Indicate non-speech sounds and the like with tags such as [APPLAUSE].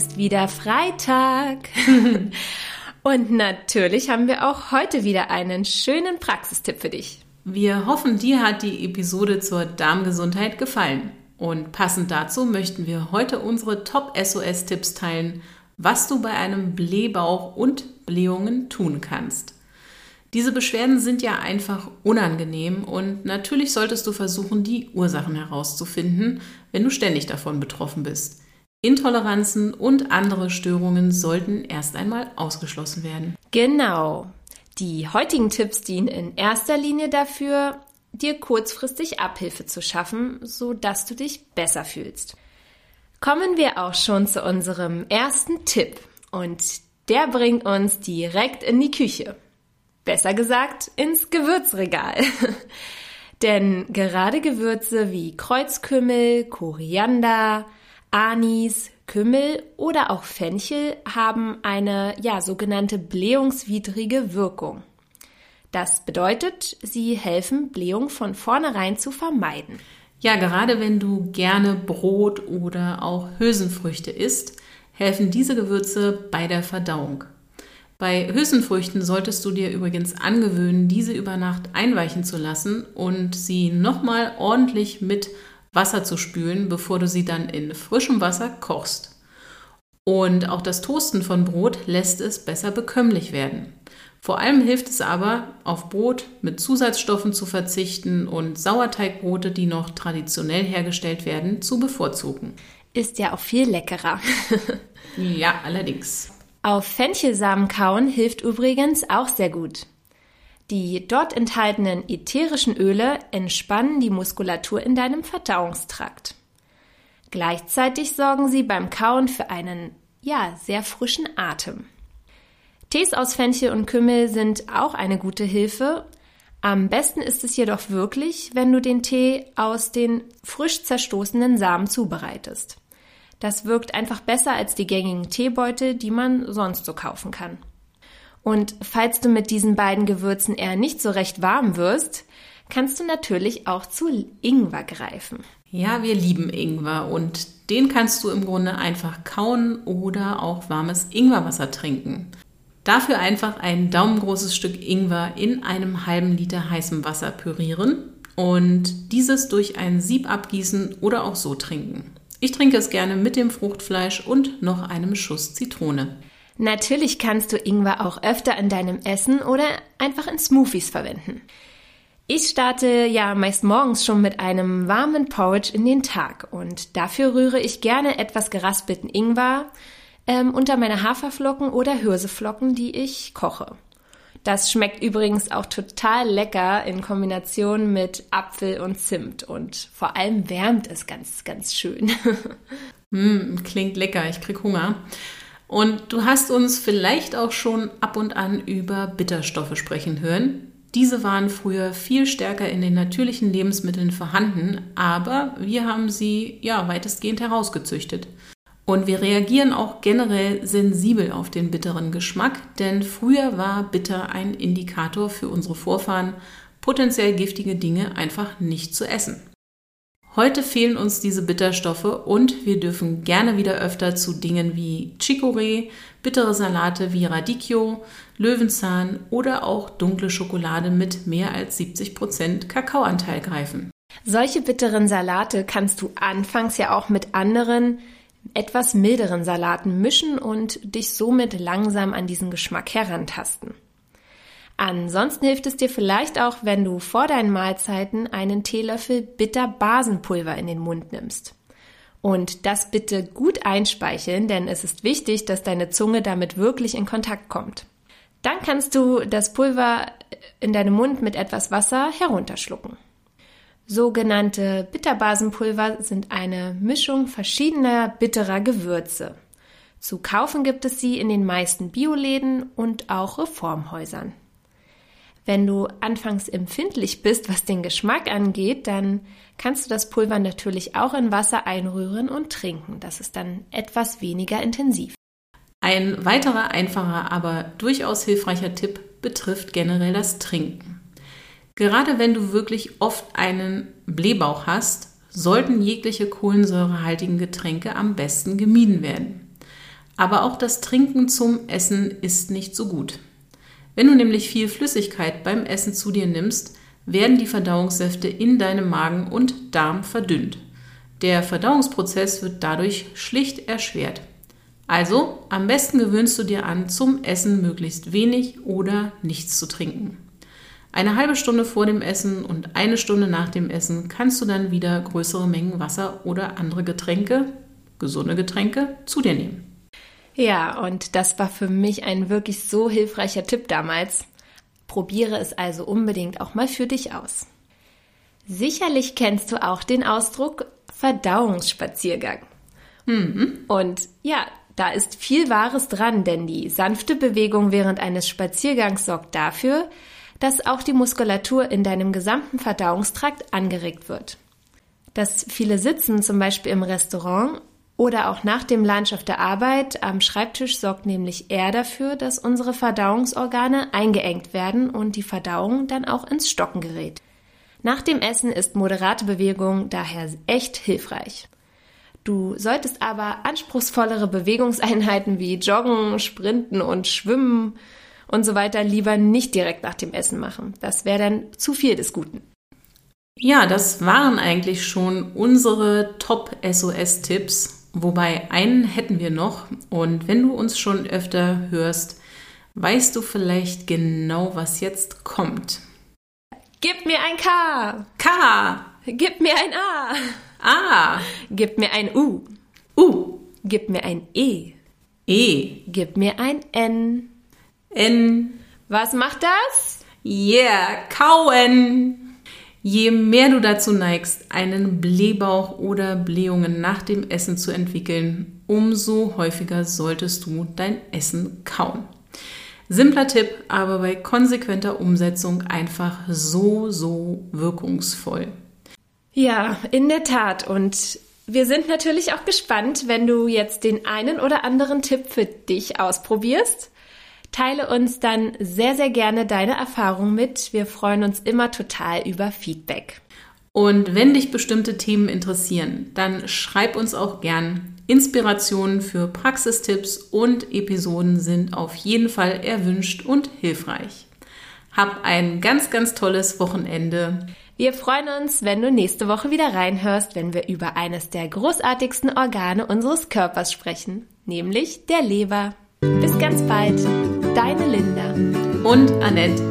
ist wieder Freitag. [LAUGHS] Und natürlich haben wir auch heute wieder einen schönen Praxistipp für dich. Wir hoffen, dir hat die Episode zur Darmgesundheit gefallen. Und passend dazu möchten wir heute unsere Top-SOS-Tipps teilen, was du bei einem Blähbauch und Blähungen tun kannst. Diese Beschwerden sind ja einfach unangenehm und natürlich solltest du versuchen, die Ursachen herauszufinden, wenn du ständig davon betroffen bist. Intoleranzen und andere Störungen sollten erst einmal ausgeschlossen werden. Genau. Die heutigen Tipps dienen in erster Linie dafür, dir kurzfristig Abhilfe zu schaffen, sodass du dich besser fühlst. Kommen wir auch schon zu unserem ersten Tipp und der bringt uns direkt in die Küche. Besser gesagt, ins Gewürzregal. [LAUGHS] Denn gerade Gewürze wie Kreuzkümmel, Koriander, Anis, Kümmel oder auch Fenchel haben eine ja sogenannte blähungswidrige Wirkung. Das bedeutet, sie helfen, Blähung von vornherein zu vermeiden. Ja, gerade wenn du gerne Brot oder auch Hülsenfrüchte isst, helfen diese Gewürze bei der Verdauung. Bei Hülsenfrüchten solltest du dir übrigens angewöhnen, diese über Nacht einweichen zu lassen und sie nochmal ordentlich mit Wasser zu spülen, bevor du sie dann in frischem Wasser kochst. Und auch das Toasten von Brot lässt es besser bekömmlich werden. Vor allem hilft es aber, auf Brot mit Zusatzstoffen zu verzichten und Sauerteigbrote, die noch traditionell hergestellt werden, zu bevorzugen. Ist ja auch viel leckerer. [LAUGHS] ja, allerdings. Auf Fenchelsamen kauen hilft übrigens auch sehr gut. Die dort enthaltenen ätherischen Öle entspannen die Muskulatur in deinem Verdauungstrakt. Gleichzeitig sorgen sie beim Kauen für einen, ja, sehr frischen Atem. Tees aus Fenchel und Kümmel sind auch eine gute Hilfe. Am besten ist es jedoch wirklich, wenn du den Tee aus den frisch zerstoßenen Samen zubereitest. Das wirkt einfach besser als die gängigen Teebeutel, die man sonst so kaufen kann. Und falls du mit diesen beiden Gewürzen eher nicht so recht warm wirst, kannst du natürlich auch zu Ingwer greifen. Ja, wir lieben Ingwer und den kannst du im Grunde einfach kauen oder auch warmes Ingwerwasser trinken. Dafür einfach ein daumengroßes Stück Ingwer in einem halben Liter heißem Wasser pürieren und dieses durch ein Sieb abgießen oder auch so trinken. Ich trinke es gerne mit dem Fruchtfleisch und noch einem Schuss Zitrone. Natürlich kannst du Ingwer auch öfter in deinem Essen oder einfach in Smoothies verwenden. Ich starte ja meist morgens schon mit einem warmen Porridge in den Tag und dafür rühre ich gerne etwas geraspelten Ingwer ähm, unter meine Haferflocken oder Hirseflocken, die ich koche. Das schmeckt übrigens auch total lecker in Kombination mit Apfel und Zimt und vor allem wärmt es ganz, ganz schön. mm, [LAUGHS] klingt lecker, ich krieg Hunger. Und du hast uns vielleicht auch schon ab und an über Bitterstoffe sprechen hören. Diese waren früher viel stärker in den natürlichen Lebensmitteln vorhanden, aber wir haben sie ja weitestgehend herausgezüchtet. Und wir reagieren auch generell sensibel auf den bitteren Geschmack, denn früher war bitter ein Indikator für unsere Vorfahren, potenziell giftige Dinge einfach nicht zu essen. Heute fehlen uns diese Bitterstoffe und wir dürfen gerne wieder öfter zu Dingen wie Chicorée, bittere Salate wie Radicchio, Löwenzahn oder auch dunkle Schokolade mit mehr als 70% Kakaoanteil greifen. Solche bitteren Salate kannst du anfangs ja auch mit anderen, etwas milderen Salaten mischen und dich somit langsam an diesen Geschmack herantasten. Ansonsten hilft es dir vielleicht auch, wenn du vor deinen Mahlzeiten einen Teelöffel Bitterbasenpulver in den Mund nimmst. Und das bitte gut einspeicheln, denn es ist wichtig, dass deine Zunge damit wirklich in Kontakt kommt. Dann kannst du das Pulver in deinem Mund mit etwas Wasser herunterschlucken. Sogenannte Bitterbasenpulver sind eine Mischung verschiedener bitterer Gewürze. Zu kaufen gibt es sie in den meisten Bioläden und auch Reformhäusern. Wenn du anfangs empfindlich bist, was den Geschmack angeht, dann kannst du das Pulver natürlich auch in Wasser einrühren und trinken. Das ist dann etwas weniger intensiv. Ein weiterer einfacher, aber durchaus hilfreicher Tipp betrifft generell das Trinken. Gerade wenn du wirklich oft einen Blähbauch hast, sollten jegliche kohlensäurehaltigen Getränke am besten gemieden werden. Aber auch das Trinken zum Essen ist nicht so gut. Wenn du nämlich viel Flüssigkeit beim Essen zu dir nimmst, werden die Verdauungssäfte in deinem Magen und Darm verdünnt. Der Verdauungsprozess wird dadurch schlicht erschwert. Also am besten gewöhnst du dir an, zum Essen möglichst wenig oder nichts zu trinken. Eine halbe Stunde vor dem Essen und eine Stunde nach dem Essen kannst du dann wieder größere Mengen Wasser oder andere Getränke, gesunde Getränke, zu dir nehmen. Ja, und das war für mich ein wirklich so hilfreicher Tipp damals. Probiere es also unbedingt auch mal für dich aus. Sicherlich kennst du auch den Ausdruck Verdauungsspaziergang. Mhm. Und ja, da ist viel Wahres dran, denn die sanfte Bewegung während eines Spaziergangs sorgt dafür, dass auch die Muskulatur in deinem gesamten Verdauungstrakt angeregt wird. Das viele Sitzen zum Beispiel im Restaurant oder auch nach dem Lunch auf der Arbeit am Schreibtisch sorgt nämlich eher dafür, dass unsere Verdauungsorgane eingeengt werden und die Verdauung dann auch ins Stocken gerät. Nach dem Essen ist moderate Bewegung daher echt hilfreich. Du solltest aber anspruchsvollere Bewegungseinheiten wie Joggen, Sprinten und Schwimmen und so weiter lieber nicht direkt nach dem Essen machen. Das wäre dann zu viel des Guten. Ja, das waren eigentlich schon unsere Top-SOS-Tipps, wobei einen hätten wir noch. Und wenn du uns schon öfter hörst, weißt du vielleicht genau, was jetzt kommt. Gib mir ein K. K. Gib mir ein A. A. Gib mir ein U. U. Gib mir ein E. E. Gib mir ein N. N. Was macht das? Yeah, kauen. Je mehr du dazu neigst, einen Blähbauch oder Blähungen nach dem Essen zu entwickeln, umso häufiger solltest du dein Essen kauen. Simpler Tipp, aber bei konsequenter Umsetzung einfach so, so wirkungsvoll. Ja, in der Tat. Und wir sind natürlich auch gespannt, wenn du jetzt den einen oder anderen Tipp für dich ausprobierst. Teile uns dann sehr, sehr gerne deine Erfahrung mit. Wir freuen uns immer total über Feedback. Und wenn dich bestimmte Themen interessieren, dann schreib uns auch gern. Inspirationen für Praxistipps und Episoden sind auf jeden Fall erwünscht und hilfreich. Hab ein ganz, ganz tolles Wochenende. Wir freuen uns, wenn du nächste Woche wieder reinhörst, wenn wir über eines der großartigsten Organe unseres Körpers sprechen, nämlich der Leber. Bis ganz bald. Deine Linda. Und Annette.